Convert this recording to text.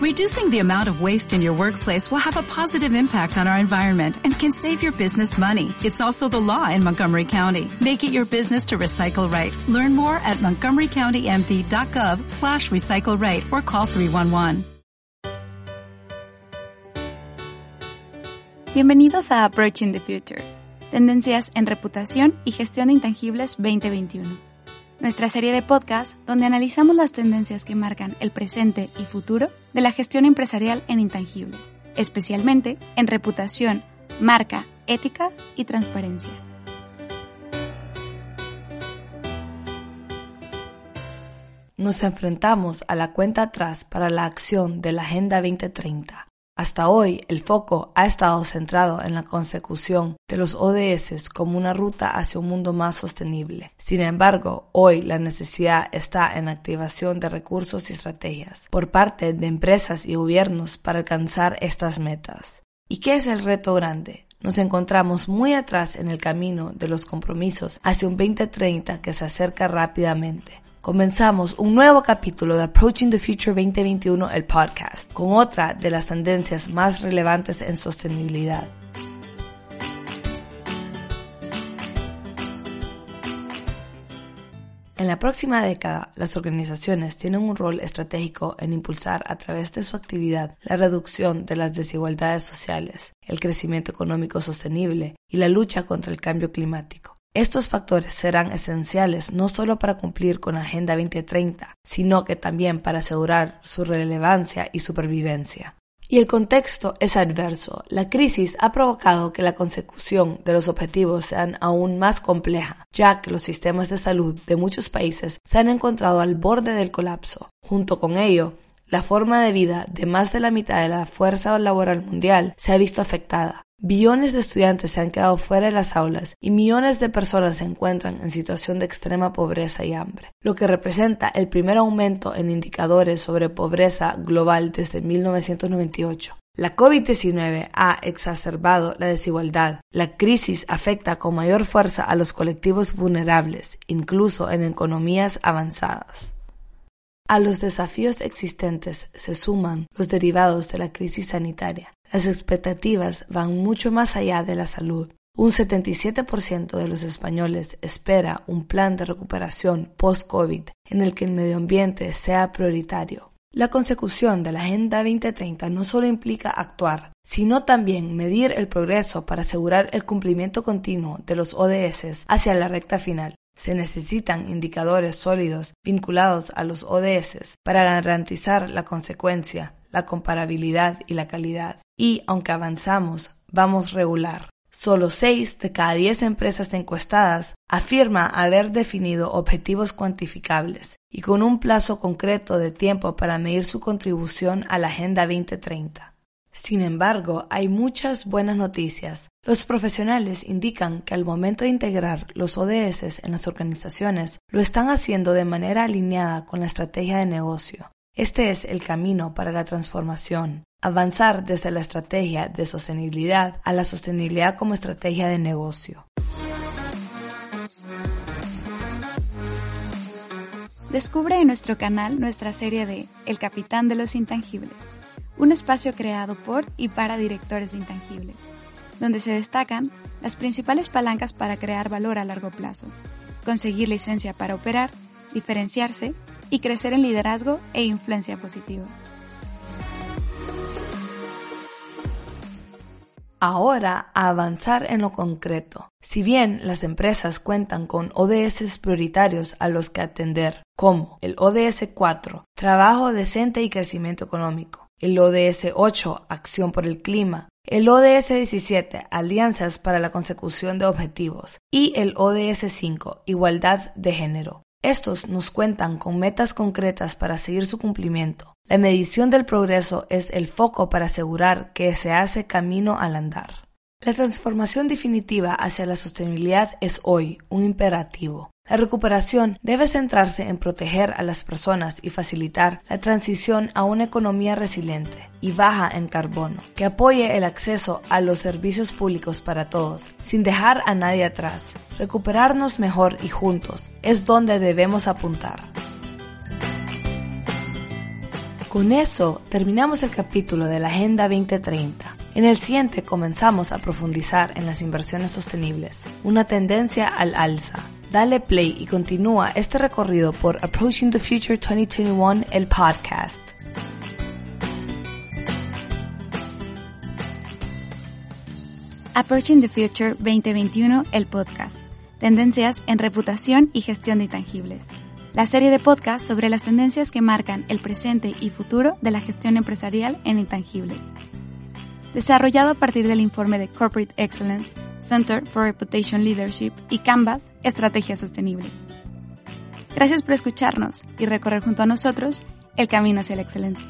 Reducing the amount of waste in your workplace will have a positive impact on our environment and can save your business money. It's also the law in Montgomery County. Make it your business to recycle right. Learn more at montgomerycountymd.gov slash recycle right or call 311. Bienvenidos a Approaching the Future, Tendencias en Reputación y Gestión Intangibles 2021. Nuestra serie de podcast donde analizamos las tendencias que marcan el presente y futuro de la gestión empresarial en intangibles, especialmente en reputación, marca, ética y transparencia. Nos enfrentamos a la cuenta atrás para la acción de la Agenda 2030 hasta hoy, el foco ha estado centrado en la consecución de los ODS como una ruta hacia un mundo más sostenible. Sin embargo, hoy la necesidad está en la activación de recursos y estrategias por parte de empresas y gobiernos para alcanzar estas metas. ¿Y qué es el reto grande? Nos encontramos muy atrás en el camino de los compromisos hacia un 2030 que se acerca rápidamente comenzamos un nuevo capítulo de Approaching the Future 2021, el podcast, con otra de las tendencias más relevantes en sostenibilidad. En la próxima década, las organizaciones tienen un rol estratégico en impulsar a través de su actividad la reducción de las desigualdades sociales, el crecimiento económico sostenible y la lucha contra el cambio climático. Estos factores serán esenciales no solo para cumplir con la Agenda 2030, sino que también para asegurar su relevancia y supervivencia. Y el contexto es adverso. La crisis ha provocado que la consecución de los objetivos sean aún más compleja, ya que los sistemas de salud de muchos países se han encontrado al borde del colapso. Junto con ello, la forma de vida de más de la mitad de la fuerza laboral mundial se ha visto afectada. Billones de estudiantes se han quedado fuera de las aulas y millones de personas se encuentran en situación de extrema pobreza y hambre, lo que representa el primer aumento en indicadores sobre pobreza global desde 1998. La COVID-19 ha exacerbado la desigualdad. La crisis afecta con mayor fuerza a los colectivos vulnerables, incluso en economías avanzadas. A los desafíos existentes se suman los derivados de la crisis sanitaria, las expectativas van mucho más allá de la salud. Un 77% de los españoles espera un plan de recuperación post-COVID en el que el medio ambiente sea prioritario. La consecución de la Agenda 2030 no solo implica actuar, sino también medir el progreso para asegurar el cumplimiento continuo de los ODS hacia la recta final. Se necesitan indicadores sólidos vinculados a los ODS para garantizar la consecuencia, la comparabilidad y la calidad y, aunque avanzamos, vamos regular. Solo 6 de cada 10 empresas encuestadas afirma haber definido objetivos cuantificables y con un plazo concreto de tiempo para medir su contribución a la Agenda 2030. Sin embargo, hay muchas buenas noticias. Los profesionales indican que al momento de integrar los ODS en las organizaciones, lo están haciendo de manera alineada con la estrategia de negocio. Este es el camino para la transformación, avanzar desde la estrategia de sostenibilidad a la sostenibilidad como estrategia de negocio. Descubre en nuestro canal nuestra serie de El Capitán de los Intangibles, un espacio creado por y para directores de intangibles, donde se destacan las principales palancas para crear valor a largo plazo, conseguir licencia para operar, diferenciarse y crecer en liderazgo e influencia positiva. Ahora a avanzar en lo concreto. Si bien las empresas cuentan con ODS prioritarios a los que atender, como el ODS 4, trabajo decente y crecimiento económico, el ODS 8, acción por el clima, el ODS 17, alianzas para la consecución de objetivos, y el ODS 5, igualdad de género. Estos nos cuentan con metas concretas para seguir su cumplimiento. La medición del progreso es el foco para asegurar que se hace camino al andar. La transformación definitiva hacia la sostenibilidad es hoy un imperativo. La recuperación debe centrarse en proteger a las personas y facilitar la transición a una economía resiliente y baja en carbono, que apoye el acceso a los servicios públicos para todos, sin dejar a nadie atrás. Recuperarnos mejor y juntos es donde debemos apuntar. Con eso terminamos el capítulo de la Agenda 2030. En el siguiente comenzamos a profundizar en las inversiones sostenibles, una tendencia al alza. Dale play y continúa este recorrido por Approaching the Future 2021, el podcast. Approaching the Future 2021, el podcast. Tendencias en reputación y gestión de intangibles la serie de podcast sobre las tendencias que marcan el presente y futuro de la gestión empresarial en intangibles. Desarrollado a partir del informe de Corporate Excellence, Center for Reputation Leadership y Canvas, Estrategias Sostenibles. Gracias por escucharnos y recorrer junto a nosotros el camino hacia la excelencia.